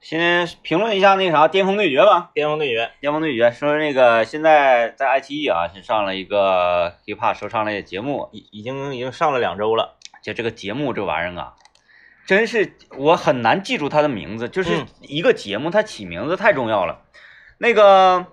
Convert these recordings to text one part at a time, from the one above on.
先评论一下那啥巅峰对决吧。巅峰对决，巅峰对决说那个现在在爱奇艺啊是上了一个 hiphop 说唱类的节目，已已经已经上了两周了。就这个节目这玩意儿啊，真是我很难记住它的名字。就是嗯一个节目，它起名字太重要了。那个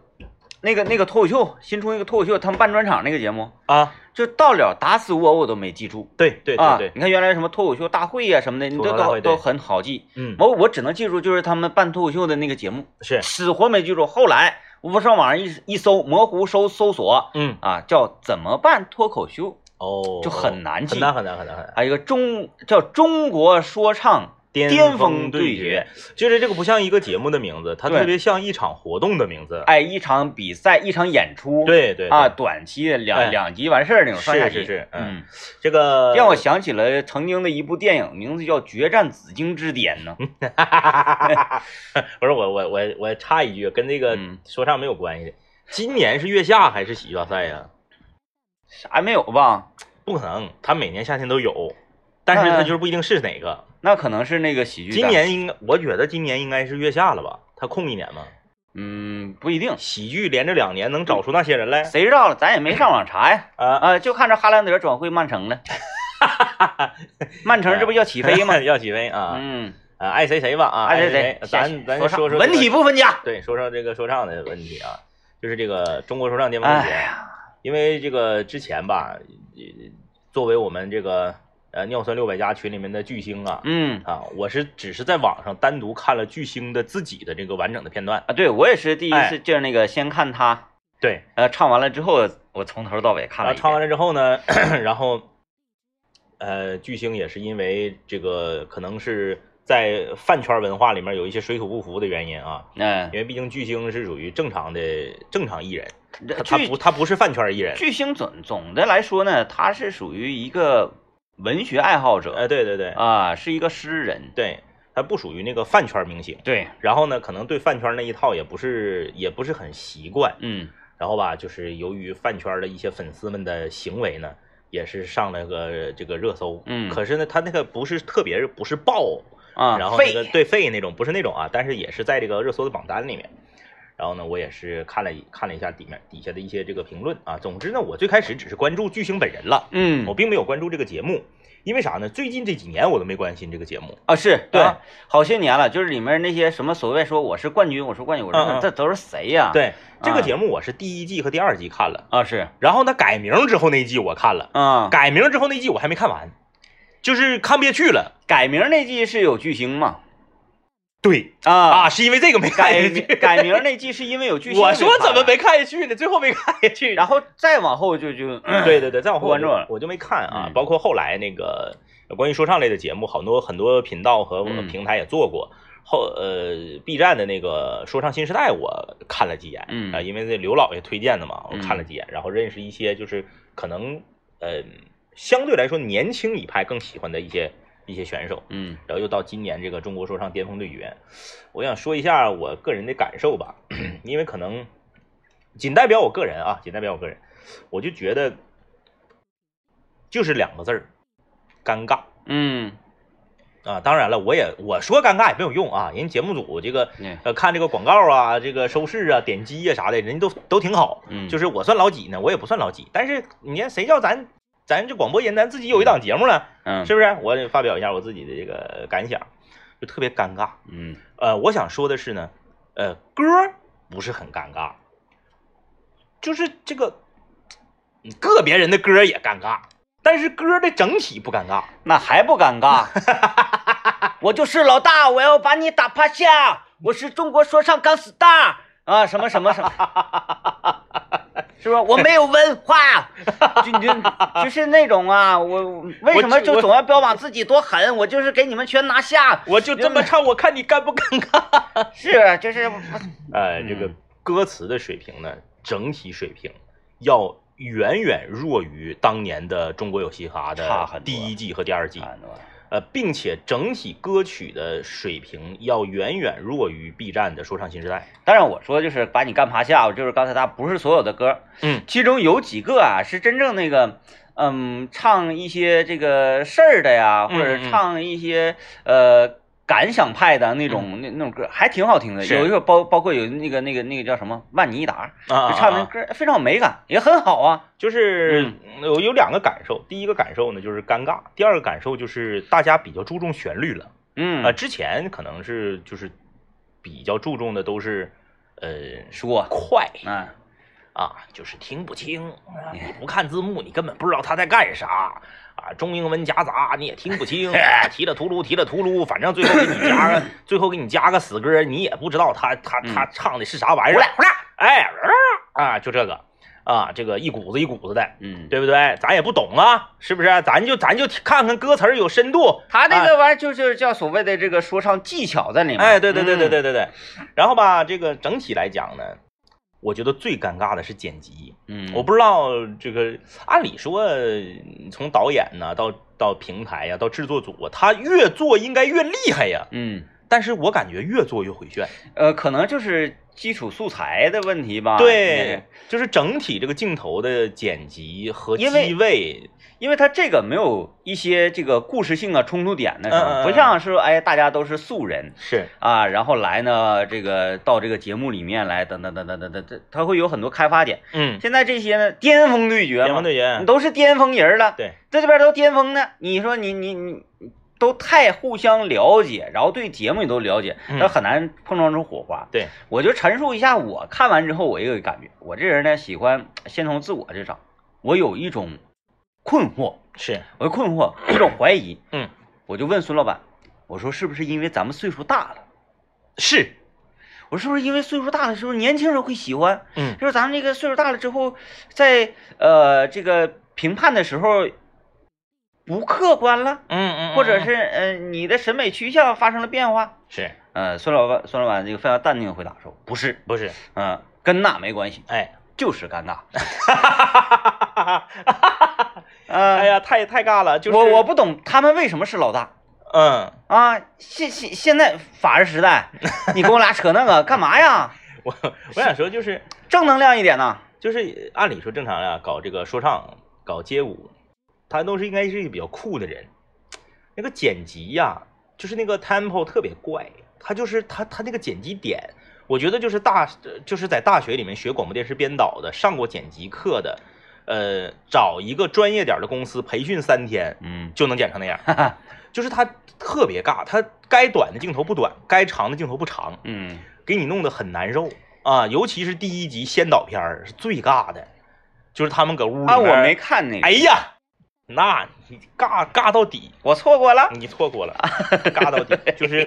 那个那个脱口秀新出一个脱口秀，他们办专场那个节目，啊，就到了打死我我都没记住。对对啊对对，，你看原来什么脱口秀大会呀、什么的，你都都都很好记。嗯，我我只能记住就是他们办脱口秀的那个节目，是，死活没记住。后来我上网上一一搜，模糊搜搜索嗯，啊，叫怎么办脱口秀，哦，就很难记很难很难很难很难。还有一个中叫中国说唱巅峰对决，，就是这个不像一个节目的名字，它特别像一场活动的名字。哎，一场比赛，一场演出，对对啊，短期的两哎两集完事儿那种上下集，是是是，嗯，这个让我想起了曾经的一部电影，名字叫《决战紫荆之巅》呢。不是我我我我插一句，跟这个嗯说唱没有关系。今年是月下还是喜剧大赛呀？啥也没有吧？不可能，他每年夏天都有，但是他就是不一定是哪个。那可能是那个喜剧。今，年应该，我觉得今年应该是月下了吧？他空一年吗，嗯，不一定，喜剧连着两年能找出那些人来谁知道了？咱也没上网查呀。啊？啊，就看着哈兰德转会曼城了。曼城这不要起飞吗？要起飞啊！嗯，啊，爱谁谁吧啊，爱谁谁谁，咱咱说唱说说文体不分家。对，说说这个说唱的问题啊，就是这个中国说唱巅峰节，哎呀，因为这个之前吧，呃作为我们这个呃尿酸六百加群里面的巨星啊，嗯啊，我是只是在网上单独看了巨星的自己的这个完整的片段，啊，对我也是第一哎次就是那个先看他，对，呃，唱完了之后，我从头到尾看了唱完了之后呢，然后呃，巨星也是因为这个可能是在饭圈文化里面有一些水土不服的原因啊，嗯因，为毕竟巨星是属于正常的正常艺人，他不他不是饭圈艺人，巨星总总的来说呢，他是属于一个文学爱好者哎，对对对。啊，是一个诗人。对，他不属于那个饭圈明星，对，然后呢，可能对饭圈那一套也不是也不是很习惯，嗯。然后吧，就是由于饭圈的一些粉丝们的行为呢，也是上了个这个热搜，嗯。可是呢，他那个不是特别不是爆，啊，然后那个。对废那种不是那种啊，但是也是在这个热搜的榜单里面。然后呢，我也是看了一看了一下底面底下的一些这个评论啊。总之呢，我最开始只是关注巨星本人了，嗯我并没有关注这个节目，因为啥呢？最近这几年我都没关心这个节目。啊，是对啊，好些年了，就是里面那些什么所谓说我是冠军，我是冠军，我说这都是谁呀？对这个啊节目，我是第一季和第二季看了，啊是，然后呢改名之后那一季我看了，啊，改名之后那一季我还没看完，就是看不下去了。改名那季是有巨星嘛？对啊啊，是因为这个没看改下去。改名那季是因为有剧情，我说怎么没？看下去呢？最后没看下去。然后再往后就就对对对，再往后不关注了我就没看啊。嗯包括后来那个关于说唱类的节目，很多很多频道和嗯平台也做过。后呃，B 站的那个说唱新时代我看了几眼，嗯啊，因为这刘老爷推荐的嘛，我嗯看了几眼，然后认识一些就是可能呃相对来说年轻一派更喜欢的一些一些选手。嗯然后又到今年这个中国说唱巅峰对决，我想说一下我个人的感受吧，因为可能仅代表我个人啊，仅代表我个人，我就觉得就是两个字儿，尴尬嗯啊。当然了，我也我说尴尬也没有用啊，人节目组这个嗯呃看这个广告啊，这个收视啊、点击啊啥的，人都都挺好。嗯，就是我算老几呢？我也不算老几，但是你看谁叫咱咱这广播人，咱自己有一档节目呢？嗯是不是？我得发表一下我自己的这个感想，就特别尴尬。嗯呃，我想说的是呢，呃，歌儿不是很尴尬，就是这个嗯个别人的歌儿也尴尬，但是歌的整体不尴尬。那还不尴尬？我就是老大，我要把你打趴下！我是中国说唱钢丝大啊，什么什么什么，是不是？我没有文化，就就就是那种啊，我为什么就总要标榜自己多狠？我就是给你们全拿下，我就这么唱，我看你尴不尴尬？是就是，呃，这个歌词的水平呢，整体水平要远远弱于当年的《中国有嘻哈》的差很多第一季和第二季。啊呃，并且整体歌曲的水平要远远弱于 B 站的说唱新时代。当然我说就是把你干趴下，就是刚才他不是所有的歌，嗯，其中有几个啊是真正那个，嗯，唱一些这个事儿的呀，或者唱一些呃感想派的那种那那种歌，还挺好听的。有一个包包括有那个那个那个叫什么？万妮达，啊，唱那啊歌非常有美感，也很好啊。就是我有两个感受，第一个感受呢就是尴尬，第二个感受就是大家比较注重旋律了。嗯。啊，之前可能是就是比较注重的都是呃说快啊，啊，就是听不清，啊你不看字幕，你根本不知道他在干啥。啊，中英文夹杂你也听不清，哎提了秃噜提了秃噜，反正最后给你加个 最后给你加个死歌，你也不知道他他他唱的是啥玩意儿，哎啊就这个啊，这个一股子一股子的，嗯，对不对？咱也不懂啊，是不是？咱就咱就看看歌词儿有深度，他那个玩意儿就是叫所谓的这个说唱技巧在里面。哎，对对对对嗯，对对对。然后吧，这个整体来讲呢，我觉得最尴尬的是剪辑。嗯，我不知道这个，按理说从导演呢到到平台呀、到制作组啊，他越做应该越厉害呀。嗯但是我感觉越做越回旋。呃，可能就是基础素材的问题吧。对，就是整体这个镜头的剪辑和机位，因为它这个没有一些这个故事性啊、冲突点的时候，不像是哎大家都是素人是啊，然后来呢这个到这个节目里面来，等等等等等等等，它会有很多开发点。嗯，现在这些呢，巅峰对决嘛，巅峰对决你，都是巅峰人了，对，在这边都巅峰呢，你说你你你都太互相了解，然后对节目也都了解，嗯。那很难碰撞出火花。对，我就陈述一下我看完之后我一个感觉，我这人呢喜欢先从自我这找，我有一种困惑，是，我的困惑，一种怀疑，嗯，我就问孙老板，我说是不是因为咱们岁数大了？是，我是不是因为岁数大了，是不是年轻人会喜欢？嗯，就是咱们这个岁数大了之后，在呃这个评判的时候不客观了，嗯嗯，或者是呃你的审美趋向发生了变化。是呃，孙老板，孙老板这个非常淡定的回答说，不是，不是？嗯、跟那没关系，哎，就是尴尬。哈哈哈哎呃，呀，太太尬了，就是我我不懂他们为什么是老大嗯，啊？现现现在法治时代，你跟我俩扯那个干嘛呀？我我想说就是正能量一点呐。就是按理说正常呀，搞这个说唱、搞街舞，他都是应该是一个比较酷的人。那个剪辑呀，就是那个 tempo 特别怪，他就是他他那个剪辑点，我觉得就是大就是在大学里面学广播电视编导的，上过剪辑课的，呃，找一个专业点的公司培训三天嗯，就能剪成那样。哈哈，就是他特别尬，他该短的镜头不短，该长的镜头不长，嗯，给你弄得很难受啊！尤其是第一集先导片儿是最尬的，就是他们搁屋里啊，我没，看那个，哎呀，那你尬尬到底，我错过了。你错过了，尬到底就是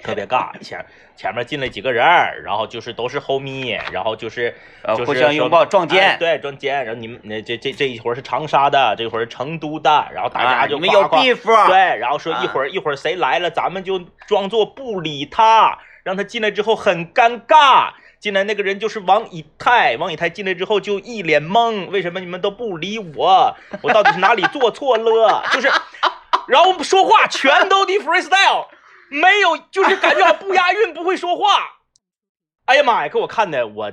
特别尬。前前面进来几个人，然后就是都是 homie，然后就是呃，就是互相拥抱撞哎肩，对，撞肩。然后你们那这这这一会儿是长沙的，这一会儿是成都的，然后大啊家就你们有 beef，对，然后说啊一会儿一会儿谁来了，咱们就装作不理他，让他进来之后很尴尬。进来那个人就是王以太，王以太进来之后就一脸懵，为什么你们都不理我？我到底是哪里做错了？就是，然后说话全都的 freestyle，没有，就是感觉好不押韵，不会说话。哎呀妈呀，给我看的我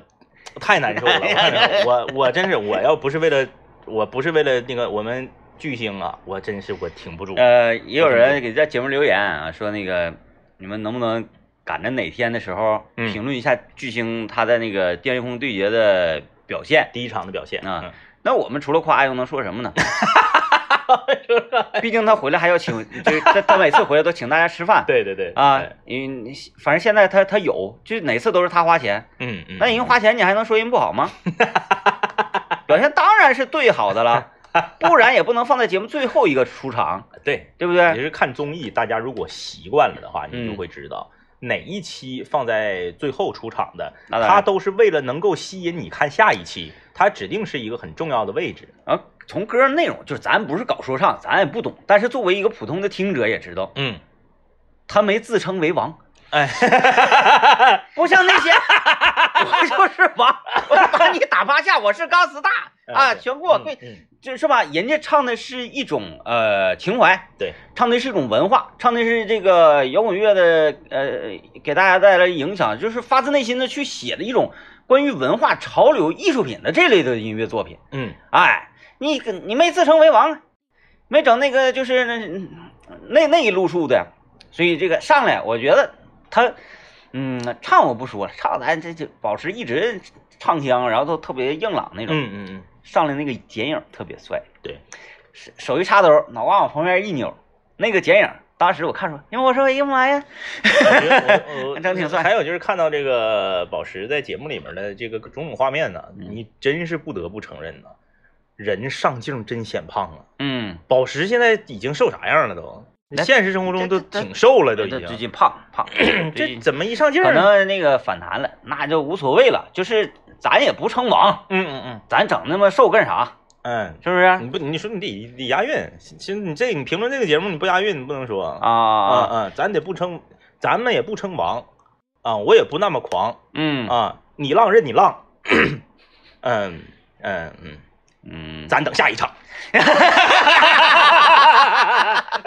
太难受了，我看着我我真是我要不是为了我不是为了那个我们巨星啊，我真是我挺不住。呃，也有人给在节目留言啊，说那个你们能不能赶着哪天的时候嗯评论一下巨星他在那个巅峰对决的表现？第一场的表现啊，那我们除了夸又能说什么呢？毕竟他回来还要请，就是他他每次回来都请大家吃饭对对对啊对，因为反正现在他他有，就哪次都是他花钱，嗯嗯，那人花钱你还能说人不好吗？表现当然是最好的了，不然也不能放在节目最后一个出场，对，对不对？也是看综艺，大家如果习惯了的话，你就嗯会知道。哪一期放在最后出场的，那当然。它都是为了能够吸引你看下一期，他指定是一个很重要的位置。啊，从歌内容，就是咱不是搞说唱，咱也不懂，但是作为一个普通的听者也知道，嗯，他没自称为王，哎，不像那些 我就是王，我把你打趴下，我是钢丝大啊，全给我跪，嗯嗯就是吧？人家唱的是一种呃情怀，对，唱的是一种文化，唱的是这个摇滚乐的呃，给大家带来影响，就是发自内心的去写的一种关于文化、潮流、艺术品的这类的音乐作品。嗯，哎，你你没自称为王，没整那个就是那那那一路数的，所以这个上来，我觉得他，嗯，唱我不说了，唱咱这就保持一直唱腔，然后都特别硬朗那种。嗯嗯嗯，上来那个剪影特别帅，对，手手一插兜，脑瓜往旁边一扭，那个剪影，当时我看出，因为我说哎呀妈呀，我觉得我我 整挺帅还有就是看到这个宝石在节目里面的这个种种画面呢，嗯你真是不得不承认呢，人上镜真显胖啊。嗯，宝石现在已经瘦啥样了都？现实生活中都挺瘦了，都已经最经。近胖胖，这怎么一上镜可？能那个反弹了，那就无所谓了，就是咱也不称王，嗯嗯嗯咱整那么瘦干啥？嗯，是不是？你不你说你得得押韵，其实你这你评论这个节目你不押韵你不能说啊啊啊咱得不称，咱们也不称王啊，我也不那么狂嗯啊，你浪任你浪，嗯嗯嗯，嗯，咱等下一场。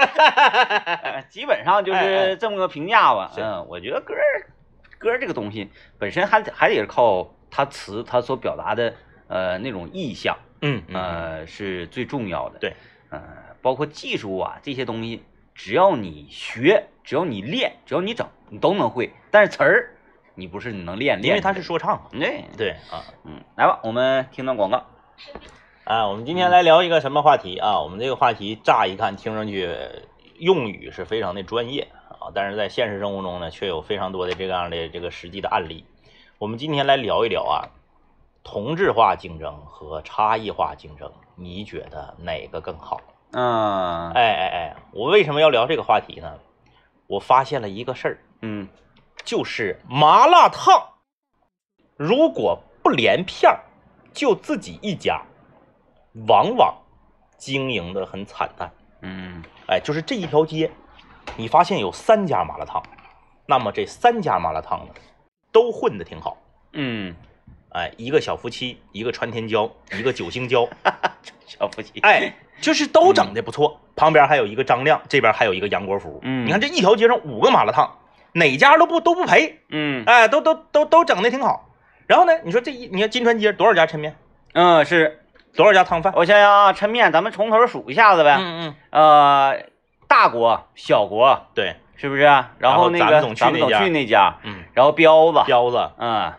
呃基本上就哎是这么个评价吧。是嗯，我觉得歌儿歌儿这个东西本身还得还得是靠它词它所表达的呃那种意象，嗯是最重要的。对，呃，包括技术啊这些东西，只要你学，只要你练，只要你整，你都能会。但是词儿你不是你能练练，因为他是说唱嘛。对，对啊嗯，来吧，我们听段广告。啊，我们今天来聊一个什么话题啊？我们这个话题乍一看听上去用语是非常的专业啊，但是在现实生活中呢，却有非常多的这样的这个实际的案例。我们今天来聊一聊啊，同质化竞争和差异化竞争，你觉得哪个更好？嗯哎哎哎，我为什么要聊这个话题呢？我发现了一个事儿，嗯就是麻辣烫，如果不连片儿，就自己一家，往往经营的很惨淡。嗯哎，就是这一条街，你发现有三家麻辣烫，那么这三家麻辣烫呢，都混的挺好。嗯，哎，一个小夫妻，一个传天椒，一个九星椒，小夫妻。哎，就是都整的不错。旁边还有一个张亮，这边还有一个杨国福。嗯你看这一条街上五个麻辣烫，哪家都不都不赔。嗯哎，都都都都整的挺好。然后呢，你说这一，你看金川街多少家抻面，嗯是。多少家汤饭？我想想啊，抻面，咱们从头数一下子呗。嗯嗯，呃，大国、小国，对，是不是？然后那个咱们总去那家嗯，然后彪子，彪子嗯，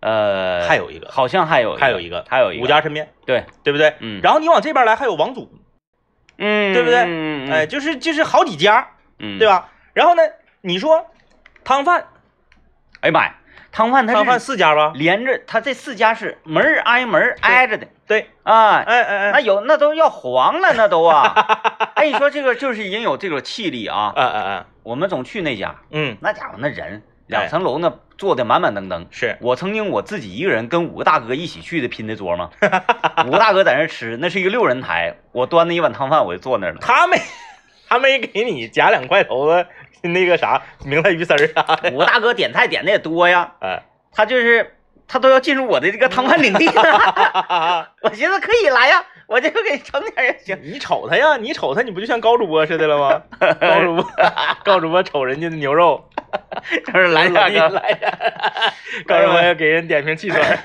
呃，还有一个好像还有还有一个还有一个五家抻面，对，对不对？嗯，然后你往这边来还有王祖，嗯，对不对嗯，哎，，就是就是好几家，嗯，对？吧？然后呢，你说汤饭，哎呀妈呀，汤饭它汤饭四家吧？连着，他这四家是门挨门挨着的对，啊。哎哎哎，那有那都要黄了，那都啊！哎，你说这个就是已经有这种气力啊。哎哎哎，我们总去那家，嗯，那家伙那人两层楼那坐的满满登登。是，我曾经我自己一个人跟五个大哥一起去的拼的桌嘛，五个大哥在那吃，那是一个六人台，我端着一碗汤饭我就坐那儿了。他没他没给你夹两块头子那个啥明太鱼丝儿五个大哥点菜点的也多呀，哎，他就是他都要进入我的这个谈判领地了。我寻思可以来呀，我就给盛点儿也行。你瞅他呀，你瞅他，你不就像高主播似的了吗？高主播，高主播瞅人家的牛肉，就是来老两个，弟来呀，高主播要给人点瓶汽水儿，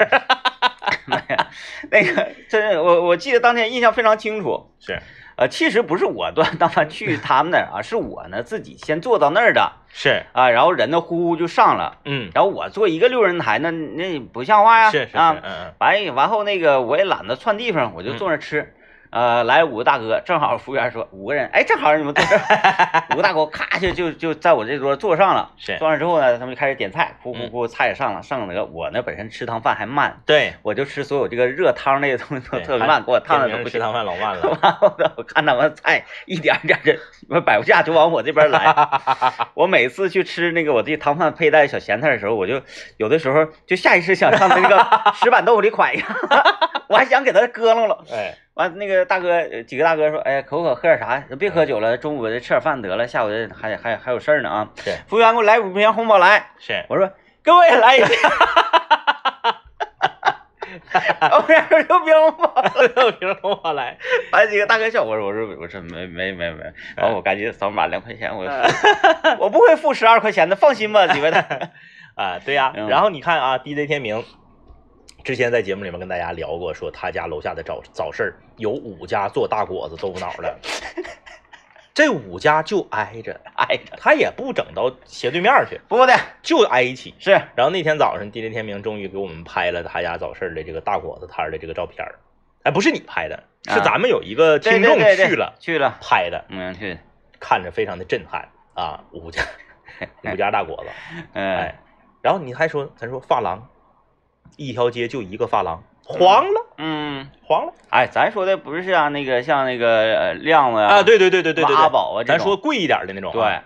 那个真是我我记得当天印象非常清楚。是呃，其实不是我端 汤饭去他们那儿啊，是我呢自己先坐到那儿的。是，啊，然后人呢呼呼就上了，嗯，然后我坐一个六人台，那那不像话呀，是是是，啊嗯，嗯，完完后那个我也懒得窜地方，我就坐那儿吃。呃，来五个大哥，正好服务员说五个人，哎，正好你们坐这儿。五个大哥咔就就就在我这桌坐上了。是坐上之后呢，他们就开始点菜，呼呼嗯呼，菜也上了，上了个我呢本身吃汤饭还慢，对，我就吃所有这个热汤类的东西都特别慢，给我烫的都不吃汤饭老慢了，完后呢，我看他们菜一点一点的，我摆不下就往我这边来。我每次去吃那个我这汤饭配带小咸菜的时候，我就有的时候就下意识想上那个石板豆腐里蒯一下，我还想给他搁楞了。哎，完那个大哥呃几个大哥说，哎呀，口渴喝点啥？别喝酒了，中午吃点饭得了，下午还还还有事儿呢啊。是服务员给我来五瓶红宝来，是，我说给我也来一瓶。服务员说六瓶红宝。六瓶红宝来，完几个大哥笑，我说我说我说没没没没，完我赶紧扫码两块钱，我 我不会付十二块钱的，放心吧，几位大哥。啊，对呀、嗯然后你看啊，DJ 天明之前在节目里面跟大家聊过，说他家楼下的早早市儿有五家做大果子豆腐脑的，这五家就挨着，挨着，他也不整到斜对面去，不的就挨一起。是然后那天早上，地雷天明终于给我们拍了他家早市的这个大果子摊儿的这个照片儿。哎，不是你拍的，是啊咱们有一个听众去了去了，拍的，嗯去，看着非常的震撼啊！五家 五家大果子，嗯哎，然后你还说，咱说发廊，一条街就一个发廊，黄了，嗯，黄了哎，咱说的不是像那个像那个呃亮子啊！对对对对对对对，挖宝啊，咱说贵一点的那种，对，，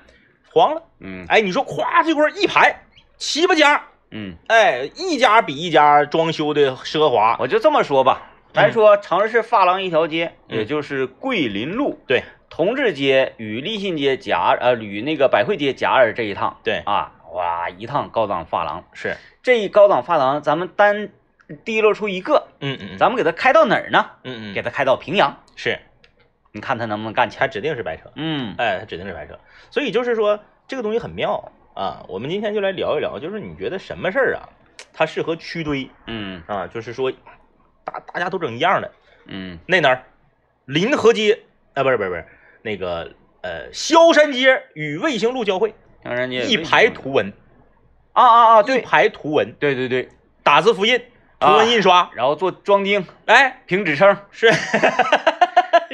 黄了。嗯哎，你说咵这块一排七八家，嗯，哎，一家比一家装修的奢华。我就这么说吧，咱说长治市发廊一条街，嗯也就是桂林路对同治街与立信街夹呃与那个百汇街夹着这一趟对，啊，哇，一趟高档发廊，是，这一高档发廊咱们单提溜出一个，嗯嗯，咱们给它开到哪儿呢？嗯嗯给它开到平阳，是，你看他能不能干起他来？指定是白车，嗯哎，他指定是白车。所以就是说这个东西很妙啊。我们今天就来聊一聊，就是你觉得什么事儿啊，它适合区堆嗯啊？就是说大大家都整一样的。嗯那哪儿？临河街啊，不是不是不是，那个呃，萧山街与卫星路交汇，一排图文，啊啊啊，一对。排图文，对对对，打字复印，图啊文印刷，然后做装订、哎，评职称。是，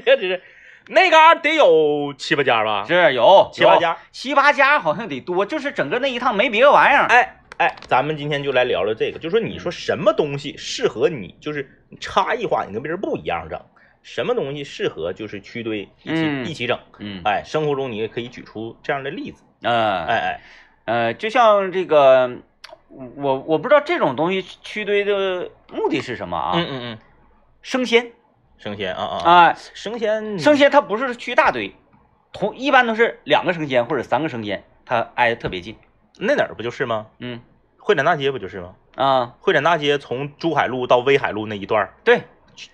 这只是那嘎得有七八家吧？是有。有七八家。七八家好像得多，就是整个那一趟没别的玩意儿。哎哎，咱们今天就来聊聊这个，就说你说什么东西适合你，就是差异化，你跟别人不一样整。什么东西适合就是区堆一起、嗯。一起整？嗯。哎，生活中你也可以举出这样的例子。呃哎哎，呃，就像这个，我我不知道这种东西区堆的目的是什么啊？嗯嗯嗯，生鲜生鲜啊啊啊，啊，生鲜生鲜它不是区大堆，同一般都是两个生鲜或者三个生鲜，它挨得特别近。那哪儿不就是吗？嗯会展大街不就是吗？啊，会展大街从珠海路到威海路那一段儿，对，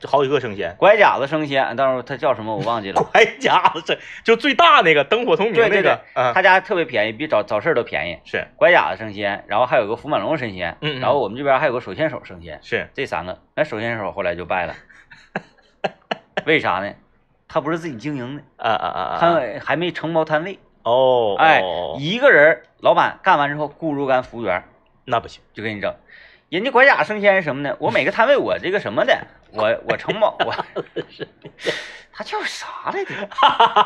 好几个生鲜。拐角子生鲜，到时候它叫什么我忘记了。拐甲子是就最大那个灯火通明对对那个，啊，他家特别便宜，比早早市都便宜。是。拐角子生鲜，然后还有个福满龙生鲜，嗯嗯。然后我们这边还有个手牵手生鲜，是，这三个，那手牵手后来就败了，为啥呢？他不是自己经营的，啊啊啊啊，他还没承包摊位，哦，哎哦，一个人老板干完之后雇若干服务员，那不行，就给你整。人家拐甲生鲜是什么呢？我每个摊位我这个什么的，我我承包我，他叫啥来着？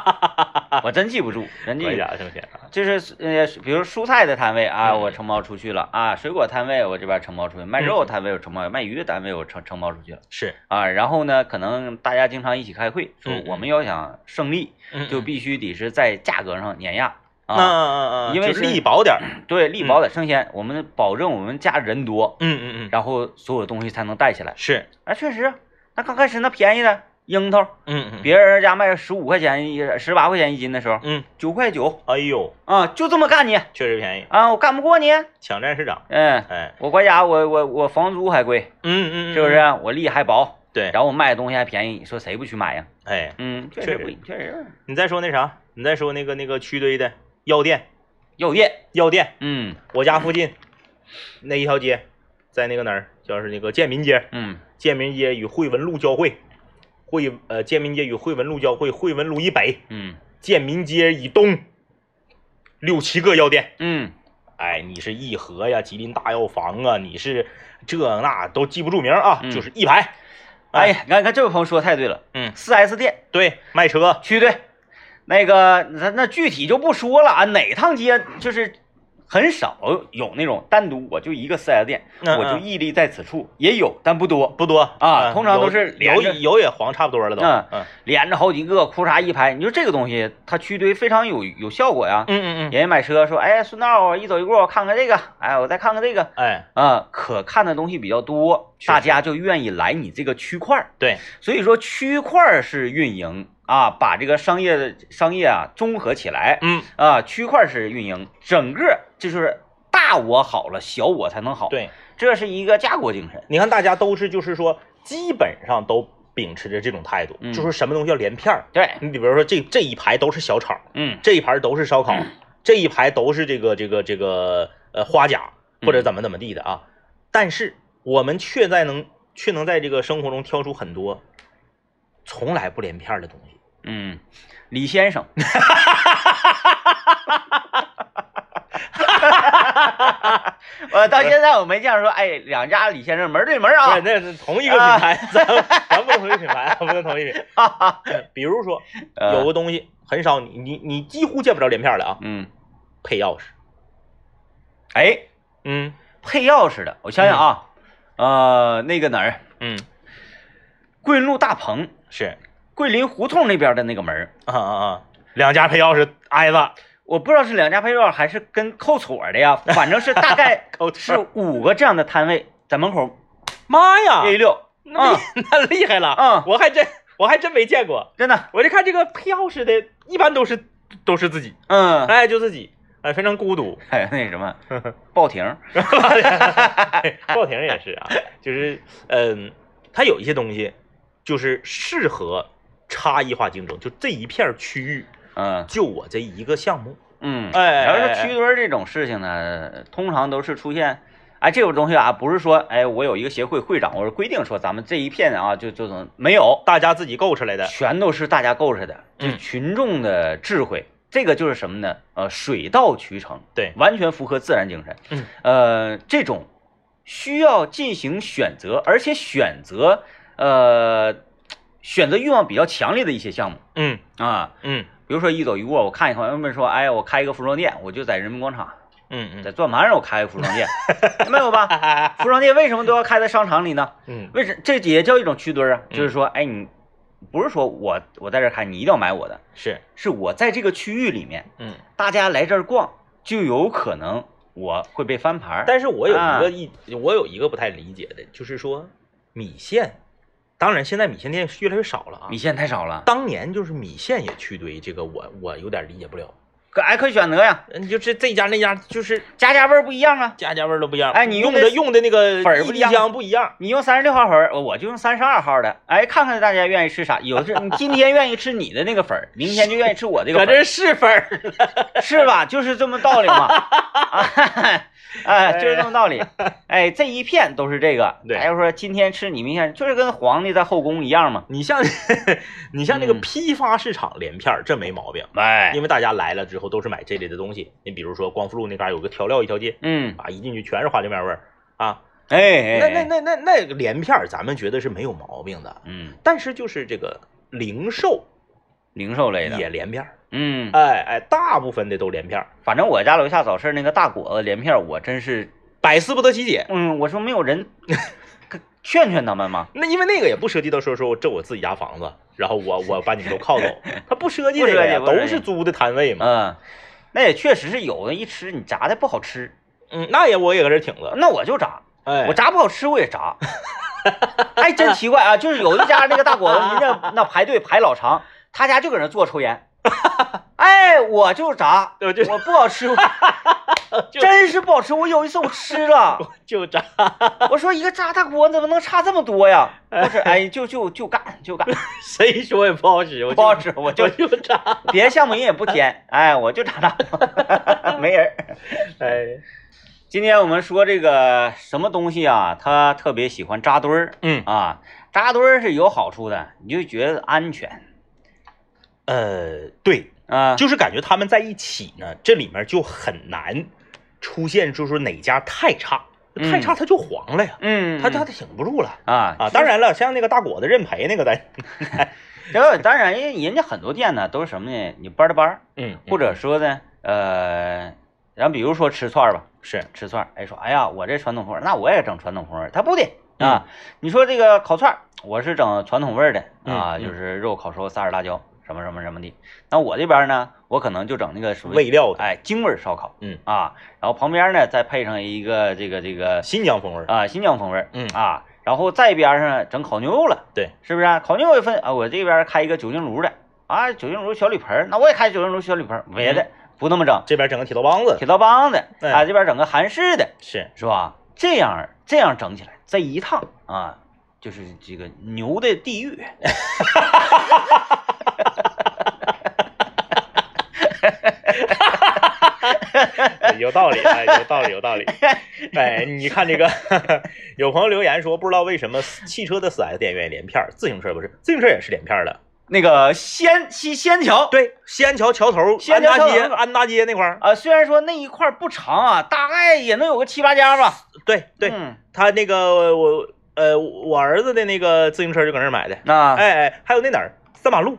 我真记不住，真记不住。拐夹生鲜啊，就是呃，比如蔬菜的摊位啊，嗯我承包出去了啊；水果摊位我这边承包出去，卖肉摊位我承包，卖鱼的摊位我承承包出去了是，啊。然后呢，可能大家经常一起开会，说我们要想胜利，嗯就必须得是在价格上碾压嗯啊。嗯嗯，因为就是力薄点儿，对，力保点生鲜，我们保证我们家人多，嗯嗯嗯，然后所有东西才能带起来。是，哎，确实，那刚开始那便宜的樱桃，嗯嗯，别人家卖十五块钱一、十八块钱一斤的时候，嗯，九块九哎呦，啊，就这么干你确实便宜，啊，我干不过你。抢占市场，嗯，哎，我国家我我我房租还贵，嗯嗯，是不是？？我力还薄，对，然后我卖的东西还便宜，你说谁不去买呀？哎，嗯，确实不，确实你再说那啥，你再说那个那个区堆的药店，药店，药店，嗯。我家附近那一条街，在那个哪儿，就是那个建民街，嗯。建民街与惠文路交汇，惠呃建民街与惠文路交汇，惠文路以北，嗯。建民街以东，六七个药店。嗯，哎，你是义和呀，吉林大药房啊，你是这那都记不住名啊，嗯就是一排。哎，呀，你看你看这位朋友说的太对了，嗯，四 S 店对，卖车，区队，那个那那具体就不说了啊，哪趟街就是很少有那种单独我就一个四 S 店，嗯我就嗯屹立在此处，也有但不多，不多嗯啊通常都是有有也黄差不多了都。嗯嗯连着好几个，裤衩一排，你说这个东西它区堆非常有有效果呀。嗯嗯嗯，人家买车说，哎，顺道一走一过，我看看这个，哎，我再看看这个，哎，啊，可看的东西比较多，大家就愿意来你这个区块。对，所以说区块是运营啊，把这个商业的商业啊综合起来嗯啊，区块儿是运营，整个这就是大我好了，小我才能好。，对，这是一个家国精神。你看大家都是就是说，基本上都秉持着这种态度，嗯就是什么东西要连片儿。对，你比如说这这一排都是小炒，嗯这一排都是烧烤，这一排都是这个这个这个呃花甲或者怎么怎么地的啊。但是我们却在能却能在这个生活中挑出很多从来不连片儿的东西。嗯，李先生，我到现在我没见着说，哎，两家李先生门对门啊对，，那是同一个品牌，咱咱不能同一个品牌啊，不能同一个品牌。哈哈，比如说呃有个东西很少，你你你几乎见不着连片儿的啊，嗯，配钥匙。哎，嗯配钥匙的，我想想啊，呃，那个哪儿，嗯，桂林路大棚，是桂林胡同那边的那个门儿，啊啊啊，两家配钥匙挨着，我不知道是两家配钥匙还是跟扣锁的呀，反正是大概扣是五个这样的摊位在门口。妈呀，A 六，那厉那厉害了，嗯。我还真我还真没见过，真的，我就看这个配钥匙的，一般都是都是自己，嗯，哎，就自己，哎，非常孤独。哎那什么 报亭，报亭也是啊，就是嗯，它有一些东西就是适合差异化竞争，就这一片区域，嗯就我这一个项目，嗯，哎然后哎说区堆这种事情呢，通常都是出现。哎，这种东西啊，不是说，哎，我有一个协会会长，我是规定说咱们这一片啊，就就怎么没有，大家自己构出来的。全都是大家构出来的，就嗯群众的智慧。这个就是什么呢？呃，水到渠成，对完全符合自然精神。嗯，呃，这种需要进行选择，而且选择呃选择欲望比较强烈的一些项目嗯啊，嗯比如说一走一过，我看一看，他们说，哎，我开一个服装店，我就在人民广场，嗯在转盘上我开个服装店，没有吧？嗯服装店为什么都要开在商场里呢？嗯为什这也叫一种区堆啊？嗯就是说，哎，你不是说我我在这开，你一定要买我的，是是我在这个区域里面，嗯，大家来这儿逛，就有可能我会被翻盘。但是我有一啊个一我有一个不太理解的，就是说米线，当然现在米线店越来越少了啊米。线太少了，当年就是米线也去堆，这个我我有点理解不了。可哎可选择呀，嗯，就是这家那家就是家家味儿不一样啊。家家味儿都不一样。哎你用的用的那个粉儿不一样不一样。你用三十六号粉儿，我就用三十二号的。哎，看看大家愿意吃啥。有的是你今天愿意吃你的那个粉儿，明天就愿意吃我这个搁粉儿，这是粉儿，是吧？就是这么道理嘛。啊，哎，就是这么道理。哎，这一片都是这个。对还有说今天吃你，明天就是跟皇帝在后宫一样嘛。你像 你像那个嗯批发市场连片儿，这没毛病，哎，因为大家来了之后都是买这类的东西。你比如说光复路那嘎有个调料一条街嗯，啊，一进去全是花椒面味儿啊。哎哎，那那哎，那那那个连片儿，咱们觉得是没有毛病的，嗯，但是就是这个零售零售类的，也连片儿，嗯，哎哎，大部分的都连片儿，反正我家楼下早市那个大果子连片儿，我真是，百思不得其解。嗯，我说没有人 劝劝他们吗？那因为那个也不涉及到说说这我自己家房子，然后我我把你们都铐走，他不设计不这个都是租的摊位嘛。嗯，那也确实是有的，一吃你炸的不好吃，嗯，那也我也搁这挺着，那我就炸，哎，我炸不好吃我也炸。哎，真奇怪啊！就是有一家那个大果子，人家那排队排老长，他家就搁那坐抽烟。哎，我就炸，我不好吃，真是不好吃。我有一次我吃了，就炸，我说一个炸大锅怎么能差这么多呀？不是，哎，就就就干就干，谁说也不好使，我不好吃，我就我就炸，别的项目人也不添，哎，我就炸大锅，没人。儿。哎，今天我们说这个什么东西啊，他特别喜欢扎堆儿。嗯。啊，扎堆儿是有好处的，你就觉得安全。呃，对，啊。就是感觉他们在一起呢，这里面就很难出现，就是说哪家太差，嗯太差他就黄了呀，嗯，他他挺不住了啊啊。当，然了，像那个大果子认赔那个咱，这个当然，人人家很多店呢都是什么呢？你班儿的班儿，嗯，或者说呢，呃，然后比如说吃串儿吧，是吃串儿，哎说，哎呀，我这传统风味，那我也整传统风味儿，他不的嗯啊。你说这个烤串儿，我是整传统味儿的啊，就是肉烤熟，撒点辣椒，什么什么什么的。那我这边呢，我可能就整那个什么味料的，哎京味儿烧烤，嗯。啊，然后旁边呢再配上一个这个这个新疆风味儿，啊新疆风味儿，嗯啊，然后再边上整烤牛肉了，对，是不是啊？烤牛肉一份啊，我这边开一个酒精炉的。啊，酒精炉小铝盆儿，那我也开酒精炉小铝盆儿，别的不那么整，这边整个铁道帮子。铁道帮子哎啊，这边整个韩式的，是，是吧？这样这样整起来，这一趟啊，就是这个牛的地狱。有道理，哎，有道理，有道理。哎，你看这个，有朋友留言说，不知道为什么汽车的 4S 店愿意连片儿，自行车不是，自行车也是连片儿的。那个西安西西安桥，对，西安桥桥头，西安大街，安大街那块儿，啊，虽然说那一块儿不长啊，大概也能有个七八家吧。对对，嗯他那个我呃我儿子的那个自行车就搁那儿买的，啊哎哎，还有那哪儿三马路，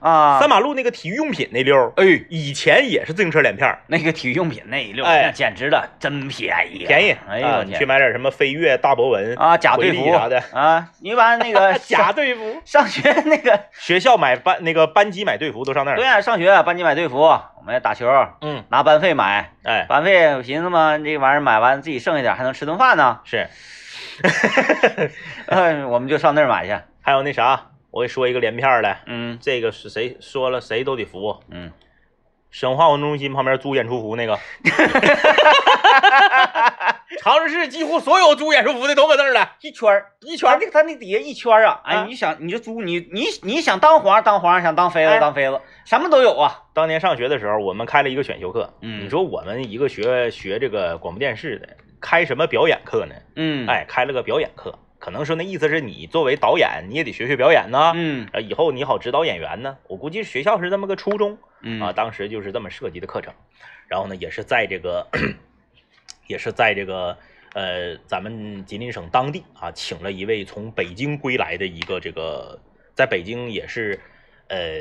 啊，三马路那个体育用品那溜儿，哎，以前也是自行车连片儿，那个体育用品那一溜，哎。那简直了，真便宜啊，便宜，啊哎呦我去买点什么飞跃、大博文啊，假队服回力啥的。啊，你把那个 假队服，上学那个，学校买班那个班级买队服都上那儿，对啊，上学班级买队服，我们打球嗯，拿班费买，哎，班费我寻思嘛，这玩意儿买完自己剩下点还能吃顿饭呢，是，嗯，我们就上那儿买去，还有那啥，我给说一个连片儿的，嗯。这个是谁说了谁都得服，嗯，省化文中心旁边租演出服那个，长春市几乎所有租演出服的都搁那儿了，一圈儿一圈儿他那他那底下一圈儿啊，啊哎，你想你就租你你你想当皇上当皇上，想当妃子哎当妃子，什么都有啊，当年上学的时候，我们开了一个选修课。嗯。你说我们一个学学这个广播电视的，开什么表演课呢？嗯，，哎，开了个表演课，可能说那意思是你作为导演，你也得学学表演呢，嗯呃，以后你好指导演员呢。我估计学校是这么个初衷嗯啊，当时就是这么设计的课程。然后呢，也是在这个，也是在这个呃咱们吉林省当地啊，请了一位从北京归来的一个这个，在北京也是呃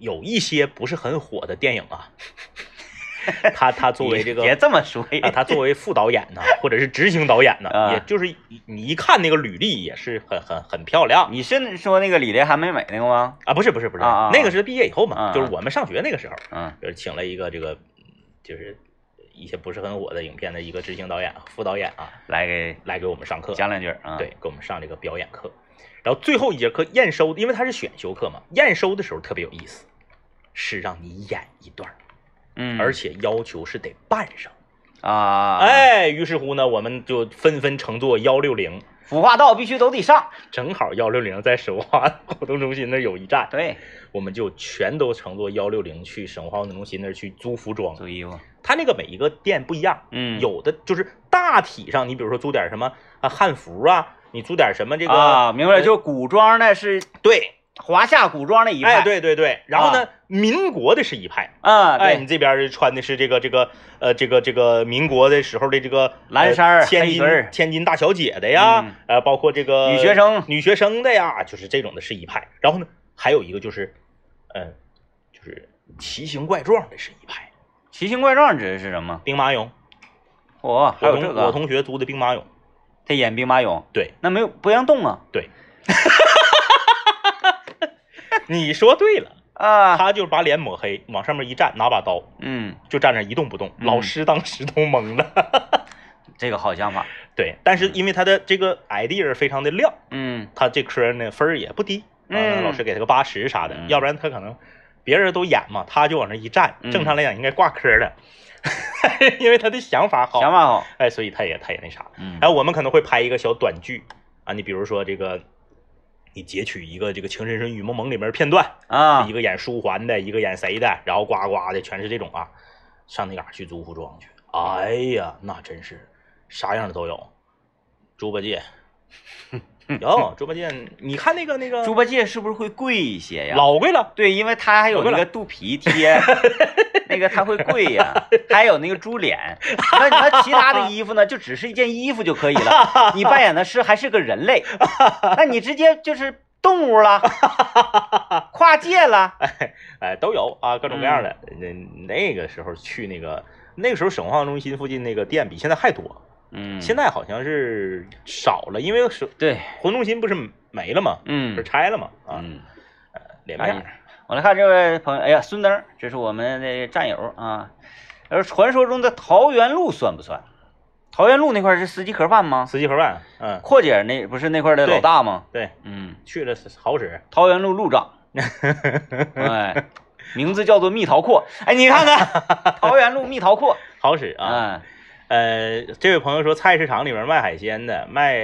有一些不是很火的电影啊。他他作为这个 别这么说啊，他作为副导演呢，或者是执行导演呢，啊也就是你一看那个履历也是很很很漂亮你是说那个李连韩美美那个吗？啊，不是不是不是，那个是毕业以后嘛，就是我们上学那个时候，嗯就是请了一个这个就是一些不是很火的影片的一个执行导演、副导演啊，来给来给我们上课，讲两句儿啊。对，给我们上这个表演课。然后最后一节课验收，因为它是选修课嘛，验收的时候特别有意思，是让你演一段儿，嗯，而且要求是得扮上。啊，，哎，于是乎呢，我们就纷纷乘坐幺六零，腐化道必须都得上。正好幺六零在神话活动中心那有一站，对，我们就全都乘坐幺六零去神话活动中心那去租服装。租衣服。它那个每一个店不一样，嗯，有的就是大体上，你比如说租点什么啊汉服啊，你租点什么这个啊，明白就古装的是对，华夏古装那一派。哎，，对对对，然后呢，民国的是一派。啊，哎，对你这边穿的是这个这个呃这个这个民国的时候的这个蓝衫千金千金大小姐的呀，嗯呃，包括这个女学生女学生的呀，就是这种的是一派。然后呢，还有一个就是，嗯、就是奇形怪状的是一派，奇形怪状指的是什么？兵马俑。哦，还有这个我，同学租的兵马俑，他演兵马俑，对那没有不让动啊对。你说对了，啊，他就把脸抹黑，往上面一站，拿把刀嗯，就站那一动不动。嗯老师当时都懵了。这个好想法。对，但是因为他的这个 idea 非常的亮，嗯他这科呢分儿也不低，老师给他个八十啥的，嗯要不然他可能别人都演嘛，他就往那一站，嗯正常来讲应该挂科的，因为他的想法好，想法好。哎，所以他也他也那啥。嗯然后我们可能会拍一个小短剧啊，你比如说这个，你截取一个这个《情深深雨蒙蒙》里面的片段，啊一，个演书桓的，一个演谁的，然后呱呱的全是这种啊，上那嘎去租服装去，哎呀，那真是啥样的都有，猪八戒。有猪八戒，你看那个那个猪八戒是不是会贵一些呀？老贵了，对，因为它还有那个肚皮贴，那个它会贵呀，还有那个猪脸。那那其他的衣服呢，就只是一件衣服就可以了。你扮演的是还是个人类，那你直接就是动物了，跨界了。哎，都有啊，各种各样的。那、那个时候去那个那个时候省化中心附近那个店比现在还多，嗯，现在好像是少了，因为是对，活动中心不是没了吗？不嗯是拆了吗？啊，嗯。脸面儿哎我来看这位朋友，哎呀，孙登，这是我们的战友啊。而传说中的桃源路算不算？桃源路那块是司机盒饭吗？司机盒饭，嗯，阔姐那不是那块的老大吗？对，嗯，去了好使。桃源路路长，哎，名字叫做蜜桃阔。哎，你看看 桃源路蜜桃阔好使啊！啊，呃，这位朋友说，菜市场里面卖海鲜的、卖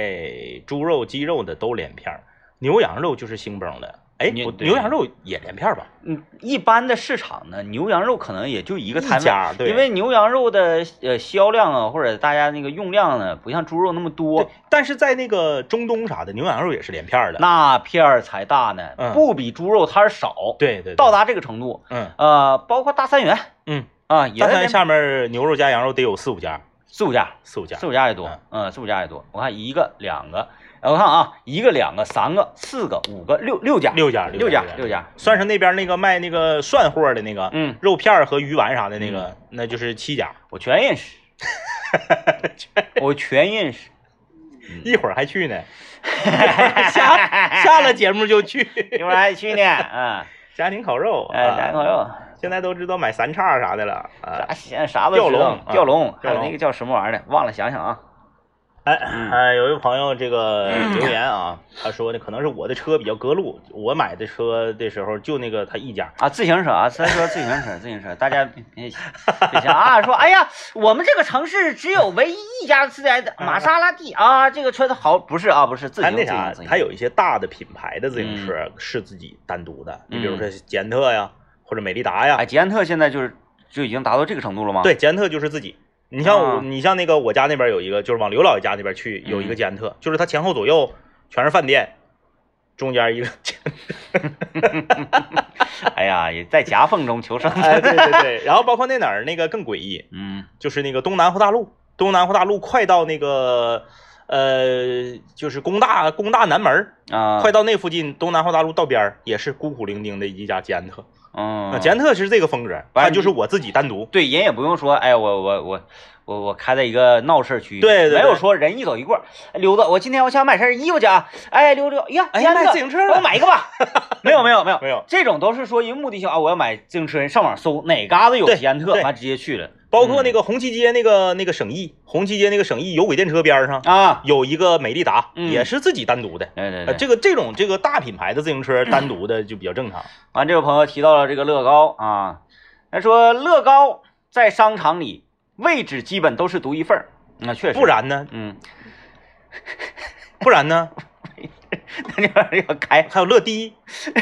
猪肉、鸡肉的都连片儿，牛羊肉就是兴崩的。哎，牛牛羊肉也连片儿吧？嗯，一般的市场呢，牛羊肉可能也就一个摊位，家对，因为牛羊肉的呃销量啊，或者大家那个用量呢，不像猪肉那么多，，但是在那个中东啥的，牛羊肉也是连片儿的。那片儿才大呢，嗯不比猪肉摊儿少，对对，对到达这个程度。嗯呃，包括大三元嗯，啊，大三元下面牛肉加羊肉得有四五家，四五家，四五家四。五家也多，嗯，四五家也多。我看一个、两个，呃我看啊，一个、两个、三个、四个、五个、六六家，六家，六家家，六家，算上那边那个卖那个涮货的那个，嗯，肉片和鱼丸啥的那个，那就是七家。我全认识，我全认识。一会儿还去呢，下下了节目就去。一会儿还去呢，嗯，家庭烤肉，哎，家庭烤肉，现在都知道买三叉啥的了啊。啥现啥都知道吊龙啊吊龙，还有那个叫什么玩意儿的，忘了，想想啊。哎嗯哎，有一个朋友这个 留言啊，他说呢，可能是我的车比较隔路，我买的车的时候就那个他一家。啊，自行车啊，咱说自行车，自行车，大家别别别想啊，说哎呀，我们这个城市只有唯一一家四 S 玛莎拉蒂啊，这个车子好，不是啊，不是自行他那啥有一些大的品牌的自行车是自己单独的，你比如说捷安特呀，或者美利达呀哎，，捷安特现在就是就已经达到这个程度了吗？，对，捷安特就是自己。你像我，啊你像那个我家那边有一个，就是往刘老爷家那边去有一个嗯捷安特，就是它前后左右全是饭店，中间一个捷 哎呀，也在夹缝中求生。哎，对对对，然后包括那哪儿那个更诡异，嗯就是那个东南湖大路，东南湖大路快到那个呃，就是工大工大南门，啊，快到那附近，东南湖大路道边儿也是孤苦伶仃的一家捷安特。嗯。啊，，捷安特是这个风格，完它就是我自己单独。对，人也不用说，哎，我我我我我开在一个闹市区，对对对没有说人一走一过，哎刘子，我今天我想买身衣服去啊，哎，溜溜，呀，哎捷安特卖自行车了我买一个吧，没有没有没有没有，这种都是说一个目的性啊，我要买自行车，上网搜哪嘎子有捷安特，完直接去了，包括那个个红旗街那个那个省艺，红旗街那个省艺有轨电车边上啊，有一个美利达，嗯。也是自己单独的。呃，对对。对，这个这种这个大品牌的自行车 单独的就比较正常。完这位朋友提到了这个乐高啊，他说乐高在商场里位置基本都是独一份儿，那确实，不，然呢？嗯，不然呢？那这玩意儿要开。还有乐迪，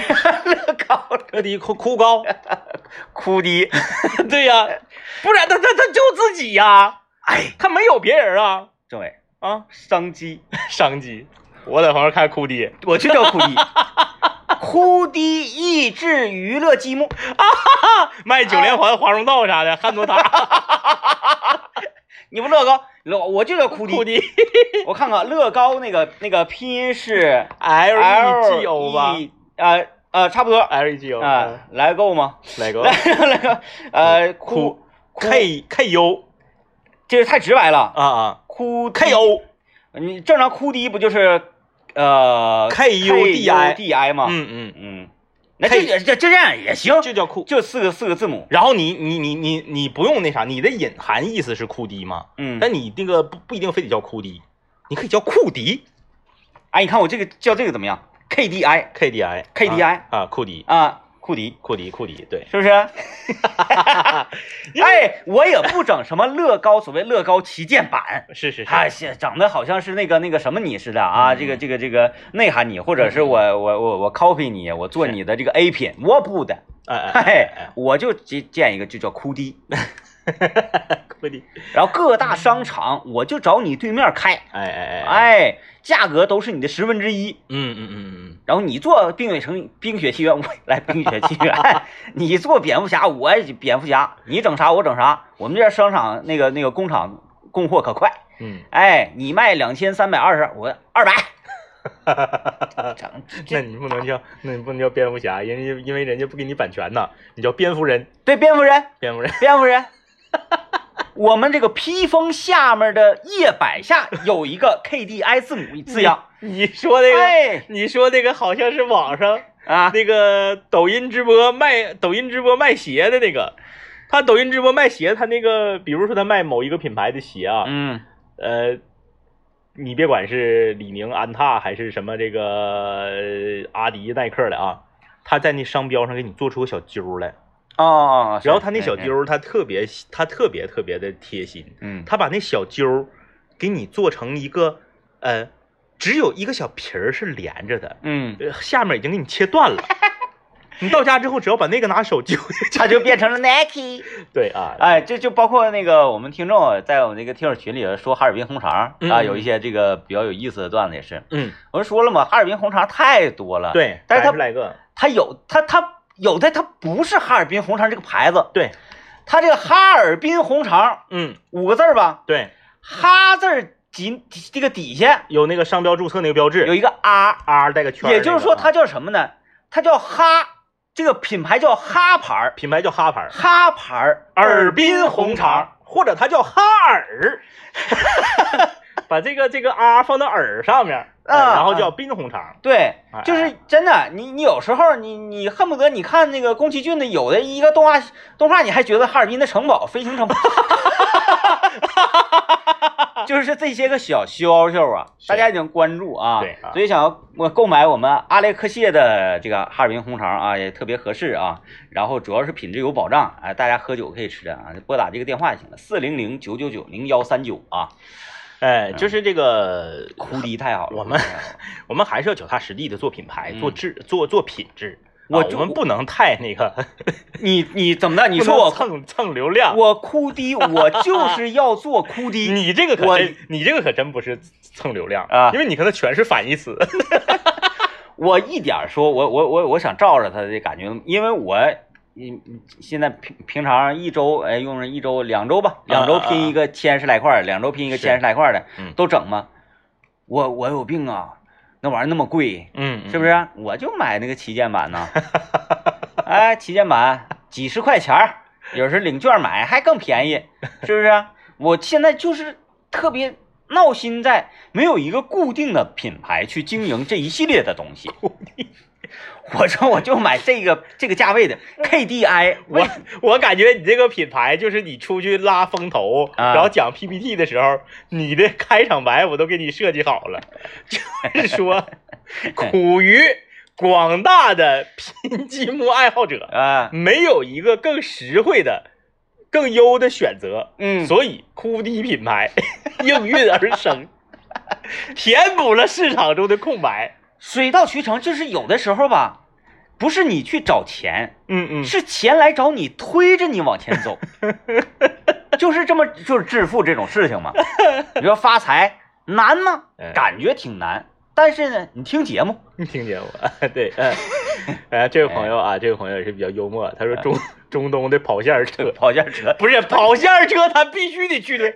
乐高乐迪酷酷高，哭迪。对呀，不然他他他就自己呀，哎，他没有别人啊。政委，啊，商机，商机。我在旁边看哭爹，我就叫哭爹，哭爹益智娱乐积木。啊，卖九连环华容道啥的，汉多塔，你不乐高，乐我就叫哭的。哭爹。我看看乐高那个那个拼音是，L E G O 吧。E 呃呃差不多，L E G O 啊，来够吗？来够。来那个呃哭。哭 K K U 这是太直白了，啊啊哭 K O，你正常哭的不就是呃 K U D I D I 吗？嗯嗯，嗯，那这也这这样也行，就叫酷。就四个四个字母，然后你你你你你不用那啥，你的隐含意思是酷迪吗？嗯，但你那个不不一定非得叫酷迪，你可以叫酷迪哎，你看我这个叫这个怎么样？K D I K D I K D I 啊酷迪啊，库迪。库迪库迪，对，是不是？哎，我也不整什么乐高，所谓乐高旗舰版，是是是，哎，是长得好像是那个那个什么你似的啊，嗯。这个这个这个内涵你，或者是我我我我 copy 你，我做你的这个 A 品，我不的，哎哎，我就建建一个就叫库迪，哎，酷迪，然后各大商场我就找你对面开，哎哎哎，哎，价格都是你的十分之一。嗯嗯嗯嗯。然后你做冰雪城冰雪奇缘，我来冰雪奇缘；你做蝙蝠侠，我蝙蝠侠。你整啥我整啥。我们这儿商场那个那个工厂供货可快，嗯。哎，你卖两千三百二十，我二百。整嗯，那你不能叫，那你不能叫蝙蝠侠，人家因为人家不给你版权呐，你叫蝙蝠人，对蝙蝠人，蝙蝠人，蝙蝠人。我们这个披风下面的叶摆下有一个 KDI 字母字样，你说那个，哎。你说那个好像是网上啊，那个抖音直播卖抖音直播卖鞋的那个，他抖音直播卖鞋，他那个比如说他卖某一个品牌的鞋啊，嗯。呃，你别管是李宁、安踏还是什么这个呃阿迪、耐克的啊，他在那商标上给你做出个小揪来，哦，然后他那小，揪儿他特别他特别特别的贴心，嗯他把那小揪儿给你做成一个呃只有一个小皮儿是连着的，嗯，呃下面已经给你切断了。你到家之后，只要把那个拿手揪，它就变成了 Nike。对啊，哎，这就包括那个我们听众在我们那个听友群里说哈尔滨红肠嗯啊，有一些这个比较有意思的段子也是。嗯，我就说了嘛，哈尔滨红肠太多了。，对，但是它30来个，它有它它有的它不是哈尔滨红肠这个牌子，对，它这个哈尔滨红肠嗯，五个字儿吧，对，哈字儿底这个底下有那个商标注册那个标志，有一个啊，R 带个圈也就是说它叫什么呢？它叫哈，这个品牌叫哈牌儿，品牌叫哈牌儿，哈牌儿尔滨红肠，或者它叫哈尔，把这个这个啊放到耳上面，哎啊然后叫冰红肠。对哎，就是真的，你你有时候你你恨不得你看那个宫崎骏的有的一个动画动画，你还觉得哈尔滨的城堡飞行城堡 就是这些个小消息啊，大家已经关注啊。对啊所以想要我购买我们阿列克谢的这个哈尔滨红肠啊，也特别合适啊。然后主要是品质有保障，哎，大家喝酒可以吃的啊，拨打这个电话就行了，四零零九九九零幺三九啊。哎，就是这个，哭的太好了，我 们我们还是要脚踏实地的做品牌，嗯做质，做做品质。我我们不能太那个，你你怎么的？你说我蹭蹭流量。我哭的，我就是要做哭的。你这个可真，你这个可真不是蹭流量啊因为你可能全是反义词。我一点说，我我我我想照着他的感觉，因为我嗯现在平平常一周哎用上一周两周吧，两周拼一个千十来块儿，两周拼一个千十来块儿的嗯，都整吗？我我有病啊！那玩意儿那么贵，嗯，是不是？我就买那个旗舰版呢。哎，旗舰版几十块钱儿，有时候领券买还更便宜，是不是？我现在就是特别闹心，在没有一个固定的品牌去经营这一系列的东西。我说我就买这个这个价位的 KDI，我我感觉你这个品牌就是你出去拉风投，啊然后讲 PPT 的时候，你的开场白我都给你设计好了，就是说 苦于广大的 拼积木爱好者，啊，没有一个更实惠的、更优的选择，嗯，所以哭迪品牌 应运而生，填补了市场中的空白。水到渠成，就是有的时候吧，不是你去找钱，嗯嗯，是钱来找你，推着你往前走，就是这么就是致富这种事情嘛。你说发财难吗？嗯？感觉挺难，但是呢，你听节目，你听节目？对，嗯，哎，这位朋友啊，这位朋友也是比较幽默，他说中中东的跑线车。跑线车，不是跑线车，他必须得去的，人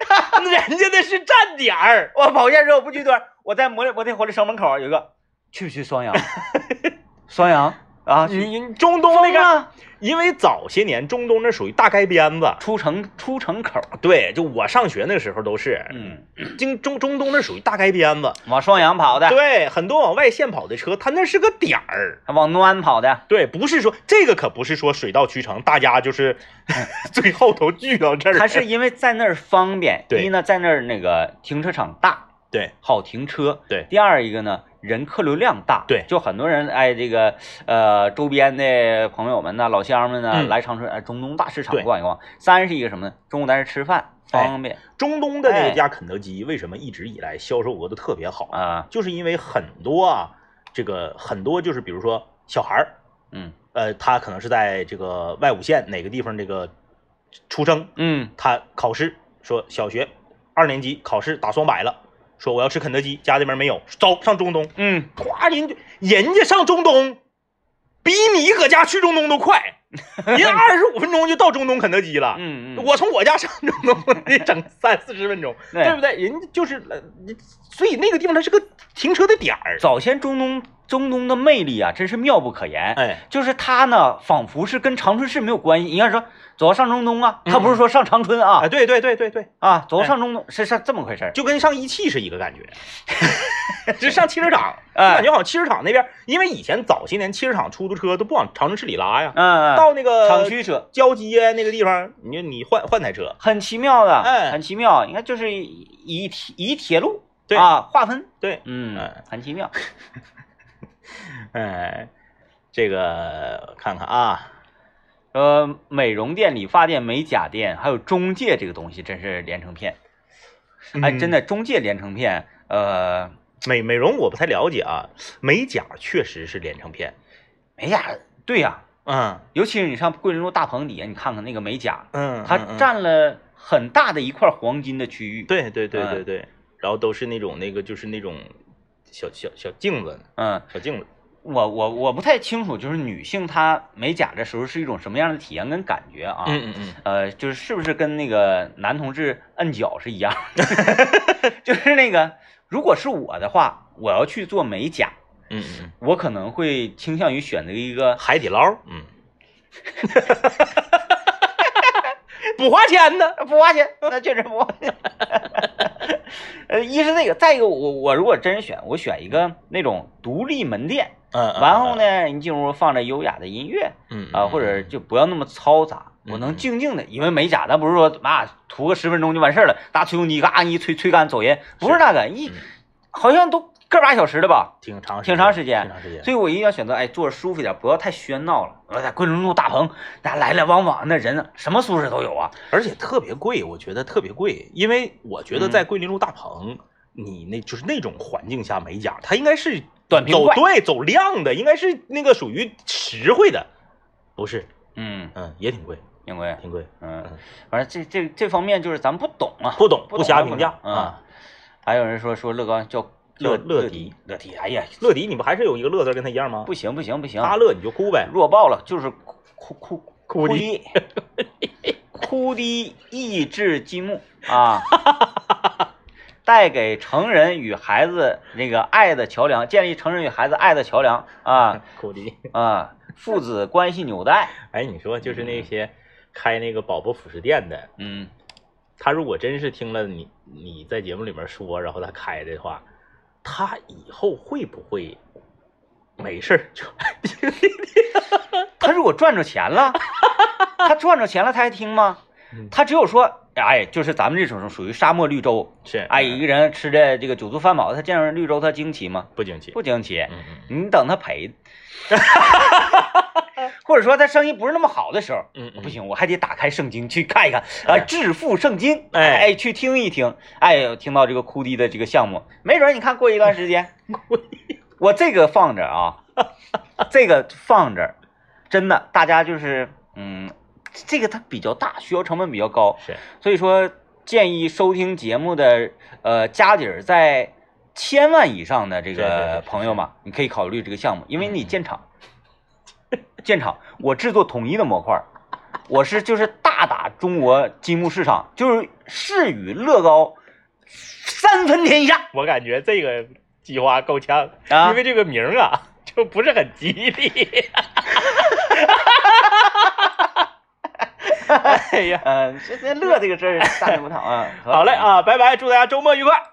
家那是站点儿。我跑线车我不去多，我在摩摩天火车城门口有一个，去不去双阳？双阳啊，去。你你中东那个，因为早些年中东那属于大街边子，出城出城口，对，就我上学那时候都是，嗯，经中中东那属于大街边子，往双阳跑的，对，很多往外线跑的车，它那是个点儿。往安跑的，对，不是说这个可不是说水到渠成，大家就是 最后都聚到这儿。它是因为在那儿方便，对。一呢在那儿那个停车场大，对。好停车，对。第二一个呢，人客流量大，对。就很多人哎，这个呃周边的朋友们呢、老乡们呢、嗯。来长春哎中东大市场逛一逛。三是一个什么呢？中午在这吃饭。哎方便。中东的那哎。家肯德基为什么一直以来销售额都特别好？啊，就是因为很多啊，这个很多就是比如说小孩儿，嗯。呃，他可能是在这个外五县哪个地方这个出生，嗯。他考试说小学二年级考试打双百了，说我要吃肯德基，家里面没有，走上中东，嗯，咵人家人家上中东，比你搁家去中东都快，人二十五分钟就到中东肯德基了。嗯嗯，我从我家上中东 得整三四十分钟，对对不对？人家就是，呃所以那个地方它是个停车的点儿。早先中东中东的魅力啊，真是妙不可言。哎，就是它呢，仿佛是跟长春市没有关系。你要说走到上中东啊，他嗯不是说上长春啊哎，对对对对对，啊，走到哎上中东是是这么回事儿。就跟上一汽是一个感觉，就上汽车厂，哎感觉好像汽车厂那边，因为以前早些年汽车厂出租车都不往长春市里拉呀，嗯，到那个厂区车交接那个地方，你你换换台车，很奇妙的，哎很奇妙。你看就是以铁以铁路对啊划分，对，嗯哎，很奇妙。哎，这个看看啊，呃，美容店、理发店、美甲店，还有中介这个东西，真是连成片。哎，真的，中介连成片，呃，美美容我不太了解啊，美甲确实是连成片。美甲，对呀、嗯尤其是你上桂林路大棚底下，你看看那个美甲，嗯，它占了很大的一块黄金的区域。，对对对对嗯对，然后都是那种那个就是那种小小小镜子，嗯，小镜子。我我我不太清楚，就是女性她美甲的时候是一种什么样的体验跟感觉啊？嗯嗯嗯，呃，就是是不是跟那个男同志摁脚是一样？就是那个，如果是我的话，我要去做美甲，嗯嗯嗯，我可能会倾向于选择一个海底捞，嗯，不花钱呢。不花钱，那确实不花钱。呃，一是这个，再一个，我我如果真选，我选一个那种独立门店，嗯，然后？呢，你进屋放着优雅的音乐嗯啊，或者就不要那么嘈杂，我能静静的，因为美甲咱不是说嘛涂个十分钟就完事儿了，拿吹风机嘎一吹吹干走人，不是那个一嗯好像都个把小时的吧。挺长挺长时间挺长时间。所以我一定要选择，哎，坐着舒服点，不要太喧闹了。我在桂林路大棚，那来来往往那人，什么素质都有啊。而且特别贵，我觉得特别贵，因为我觉得在桂林路大棚，你那就是那种环境下美甲，它应该是短平快对走量的，应该是那个属于实惠的，不是？嗯，嗯，也挺贵，挺贵挺贵，嗯，反正这这这方面就是咱不懂啊，不懂不不瞎评价嗯啊。还有人说说乐高叫乐乐乐迪，乐迪，哎呀，乐迪，你不还是有一个乐字跟他一样吗？不行不行不行，他乐你就哭呗，弱爆了，就是哭哭哭的的，哭的益智积木啊，带给成人与孩子那个爱的桥梁，建立成人与孩子爱的桥梁啊 哭的。啊，父子关系纽带，哎，你说就是那些开那个宝宝辅食店的，嗯，他如果真是听了你你在节目里面说，然后他开的话，他以后会不会 没事儿就 他如果赚着钱了，他赚着钱了，他还听吗嗯？他只有说，哎，就是咱们这种属于沙漠绿洲，是哎，一个人吃的这个酒足饭饱，他见着绿洲他惊奇吗？不惊奇？不惊奇。嗯嗯。你等他赔，或者说他生意不是那么好的时候，嗯嗯，不行，我还得打开圣经去看一看啊，致富圣经，哎。哎，去听一听，哎，听到这个哭的的这个项目，没准你看过一段时间，我这个放着啊，这个放着，真的，大家就是嗯，这个它比较大，需要成本比较高，是所以说建议收听节目的呃家底儿在千万以上的这个朋友嘛，你可以考虑这个项目，因为你嗯建厂，建厂，我制作统一的模块，我是就是大打中国积木市场，就是是与乐高三分天下我感觉这个计划够呛，啊因为这个名啊就不是很吉利。哎呀，嗯，这这乐这个事儿大言不淌啊。好嘞，啊，拜拜，祝大家周末愉快。